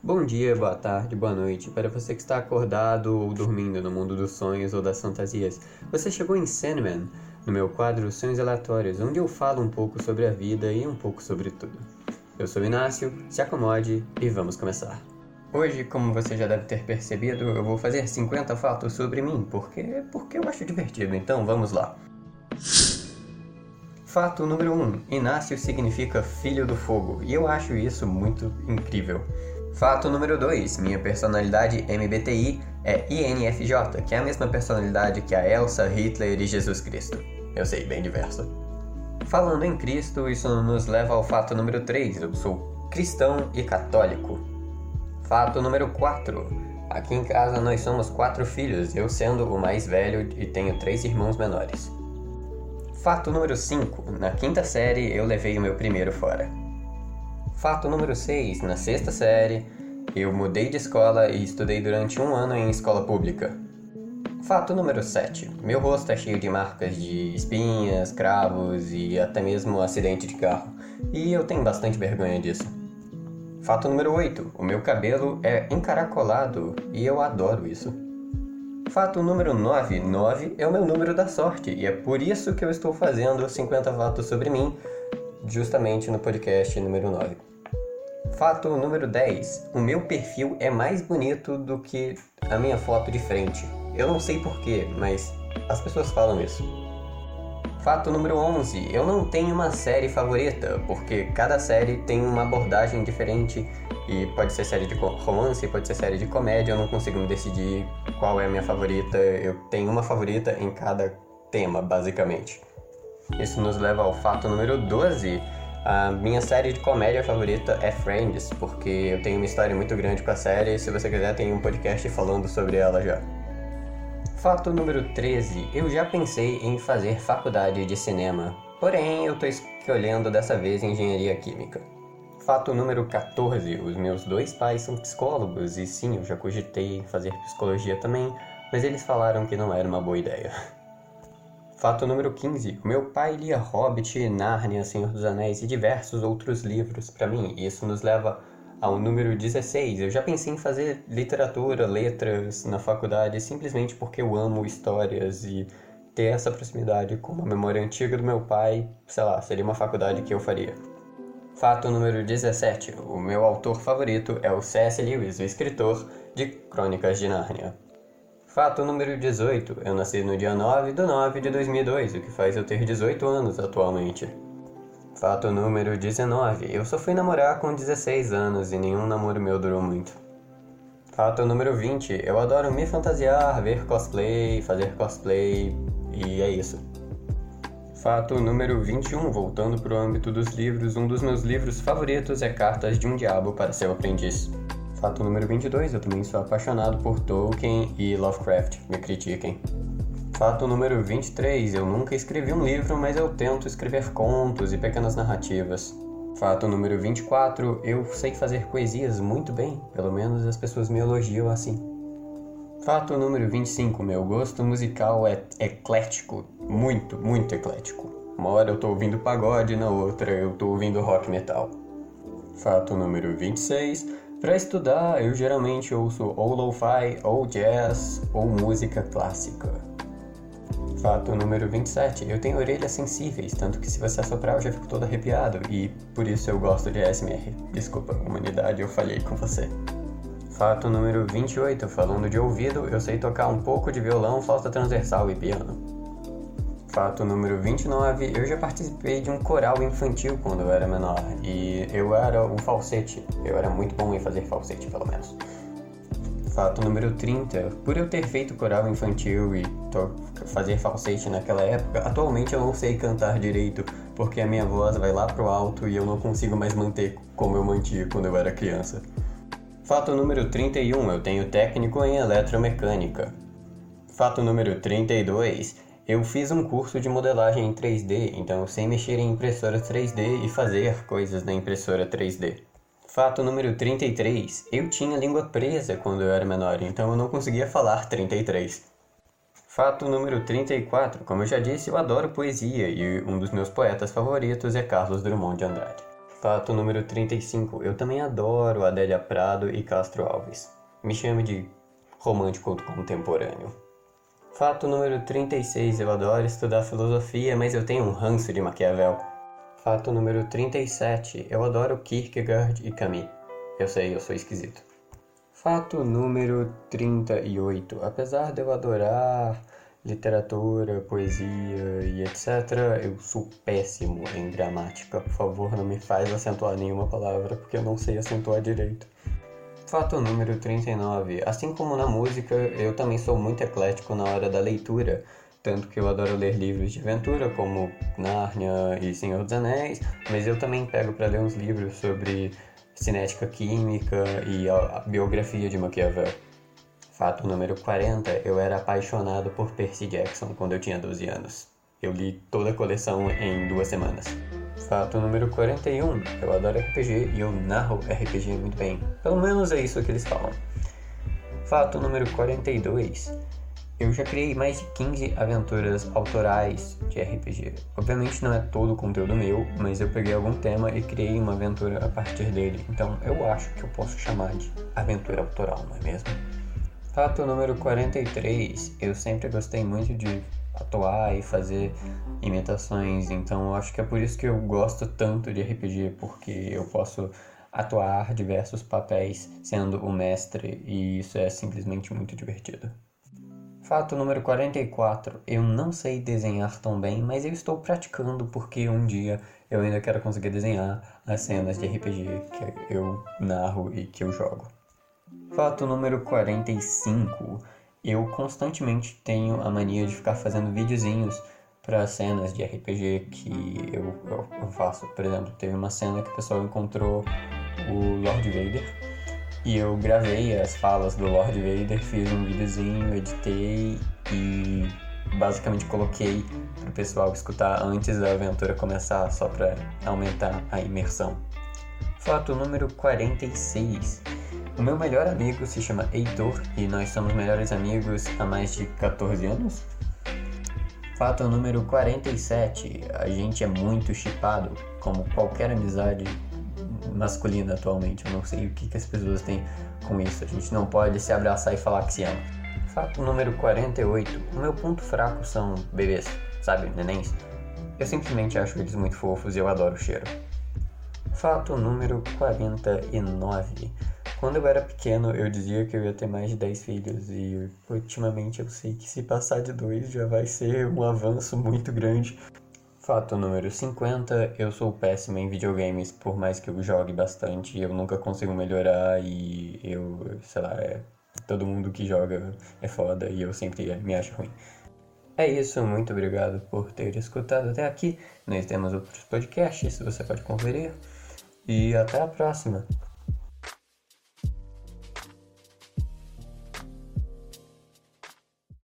Bom dia, boa tarde, boa noite. Para você que está acordado ou dormindo no mundo dos sonhos ou das fantasias, você chegou em Sandman, no meu quadro Sonhos Aleatórios, onde eu falo um pouco sobre a vida e um pouco sobre tudo. Eu sou Inácio, se acomode e vamos começar. Hoje, como você já deve ter percebido, eu vou fazer 50 fatos sobre mim, porque, porque eu acho divertido, então vamos lá. Fato número 1: um, Inácio significa filho do fogo, e eu acho isso muito incrível. Fato número 2. Minha personalidade MBTI é INFJ, que é a mesma personalidade que a Elsa, Hitler e Jesus Cristo. Eu sei, bem diverso. Falando em Cristo, isso nos leva ao fato número 3. Eu sou cristão e católico. Fato número 4. Aqui em casa nós somos quatro filhos, eu sendo o mais velho e tenho três irmãos menores. Fato número 5. Na quinta série eu levei o meu primeiro fora. Fato número 6. Na sexta série, eu mudei de escola e estudei durante um ano em escola pública. Fato número 7. Meu rosto é cheio de marcas de espinhas, cravos e até mesmo acidente de carro. E eu tenho bastante vergonha disso. Fato número 8. O meu cabelo é encaracolado e eu adoro isso. Fato número 9. 9 é o meu número da sorte e é por isso que eu estou fazendo 50 fatos sobre mim, justamente no podcast número 9. Fato número 10. O meu perfil é mais bonito do que a minha foto de frente. Eu não sei porquê, mas as pessoas falam isso. Fato número 11. Eu não tenho uma série favorita, porque cada série tem uma abordagem diferente e pode ser série de romance, pode ser série de comédia, eu não consigo me decidir qual é a minha favorita. Eu tenho uma favorita em cada tema, basicamente. Isso nos leva ao fato número 12 a minha série de comédia favorita é Friends, porque eu tenho uma história muito grande com a série e se você quiser tem um podcast falando sobre ela já. Fato número 13. Eu já pensei em fazer faculdade de cinema, porém eu estou escolhendo dessa vez engenharia química. Fato número 14. Os meus dois pais são psicólogos e sim, eu já cogitei fazer psicologia também, mas eles falaram que não era uma boa ideia. Fato número 15. O meu pai lia Hobbit, Nárnia, Senhor dos Anéis e diversos outros livros para mim. E isso nos leva ao número 16. Eu já pensei em fazer literatura, letras na faculdade simplesmente porque eu amo histórias e ter essa proximidade com uma memória antiga do meu pai, sei lá, seria uma faculdade que eu faria. Fato número 17. O meu autor favorito é o C.S. Lewis, o escritor de Crônicas de Nárnia. Fato número 18. Eu nasci no dia 9 de 9 de 2002, o que faz eu ter 18 anos atualmente. Fato número 19. Eu só fui namorar com 16 anos e nenhum namoro meu durou muito. Fato número 20. Eu adoro me fantasiar, ver cosplay, fazer cosplay e é isso. Fato número 21. Voltando para o âmbito dos livros, um dos meus livros favoritos é Cartas de um Diabo para Seu Aprendiz. Fato número 22, eu também sou apaixonado por Tolkien e Lovecraft, me critiquem. Fato número 23, eu nunca escrevi um livro, mas eu tento escrever contos e pequenas narrativas. Fato número 24, eu sei fazer poesias muito bem, pelo menos as pessoas me elogiam assim. Fato número 25, meu gosto musical é eclético, muito, muito eclético. Uma hora eu tô ouvindo pagode, na outra eu tô ouvindo rock metal. Fato número 26, para estudar, eu geralmente ouço ou lo-fi, ou jazz, ou música clássica. Fato número 27. Eu tenho orelhas sensíveis, tanto que se você assoprar eu já fico todo arrepiado, e por isso eu gosto de ASMR. Desculpa, humanidade, eu falhei com você. Fato número 28. Falando de ouvido, eu sei tocar um pouco de violão, flauta transversal e piano. Fato número 29, eu já participei de um coral infantil quando eu era menor e eu era o falsete. Eu era muito bom em fazer falsete, pelo menos. Fato número 30, por eu ter feito coral infantil e fazer falsete naquela época, atualmente eu não sei cantar direito porque a minha voz vai lá pro alto e eu não consigo mais manter como eu mantinha quando eu era criança. Fato número 31, eu tenho técnico em eletromecânica. Fato número 32, eu fiz um curso de modelagem em 3D, então sei mexer em impressora 3D e fazer coisas na impressora 3D. Fato número 33. Eu tinha língua presa quando eu era menor, então eu não conseguia falar 33. Fato número 34. Como eu já disse, eu adoro poesia e um dos meus poetas favoritos é Carlos Drummond de Andrade. Fato número 35. Eu também adoro Adélia Prado e Castro Alves. Me chame de romântico contemporâneo. Fato número 36. Eu adoro estudar filosofia, mas eu tenho um ranço de Maquiavel. Fato número 37. Eu adoro Kierkegaard e Camus. Eu sei, eu sou esquisito. Fato número 38. Apesar de eu adorar literatura, poesia e etc. Eu sou péssimo em gramática. Por favor, não me faz acentuar nenhuma palavra, porque eu não sei acentuar direito. Fato número 39. Assim como na música, eu também sou muito eclético na hora da leitura. Tanto que eu adoro ler livros de aventura, como Nárnia e Senhor dos Anéis, mas eu também pego para ler uns livros sobre cinética química e a biografia de Maquiavel. Fato número 40, eu era apaixonado por Percy Jackson quando eu tinha 12 anos. Eu li toda a coleção em duas semanas. Fato número 41, eu adoro RPG e eu narro RPG muito bem. Pelo menos é isso que eles falam. Fato número 42, eu já criei mais de 15 aventuras autorais de RPG. Obviamente não é todo o conteúdo meu, mas eu peguei algum tema e criei uma aventura a partir dele. Então eu acho que eu posso chamar de aventura autoral, não é mesmo? Fato número 43. Eu sempre gostei muito de atuar e fazer imitações, então eu acho que é por isso que eu gosto tanto de RPG, porque eu posso atuar diversos papéis sendo o mestre e isso é simplesmente muito divertido. Fato número 44. Eu não sei desenhar tão bem, mas eu estou praticando porque um dia eu ainda quero conseguir desenhar as cenas de RPG que eu narro e que eu jogo. Fato número 45. Eu constantemente tenho a mania de ficar fazendo videozinhos para cenas de RPG que eu, eu, eu, faço. Por exemplo, teve uma cena que o pessoal encontrou o Lord Vader e eu gravei as falas do Lord Vader, fiz um videozinho, editei e basicamente coloquei para o pessoal escutar antes da aventura começar, só para aumentar a imersão. Fato número 46. O meu melhor amigo se chama Heitor e nós somos melhores amigos há mais de 14 anos. Fato número 47. A gente é muito chipado, como qualquer amizade masculina atualmente. Eu não sei o que, que as pessoas têm com isso. A gente não pode se abraçar e falar que se ama. Fato número 48. O meu ponto fraco são bebês, sabe, nenéns. Eu simplesmente acho eles muito fofos e eu adoro o cheiro. Fato número 49. Quando eu era pequeno, eu dizia que eu ia ter mais de 10 filhos e ultimamente eu sei que se passar de dois já vai ser um avanço muito grande. Fato número 50, eu sou péssimo em videogames, por mais que eu jogue bastante, eu nunca consigo melhorar e eu, sei lá, é, todo mundo que joga é foda e eu sempre me acho ruim. É isso, muito obrigado por ter escutado até aqui. Nós temos outros podcasts, você pode conferir. E até a próxima!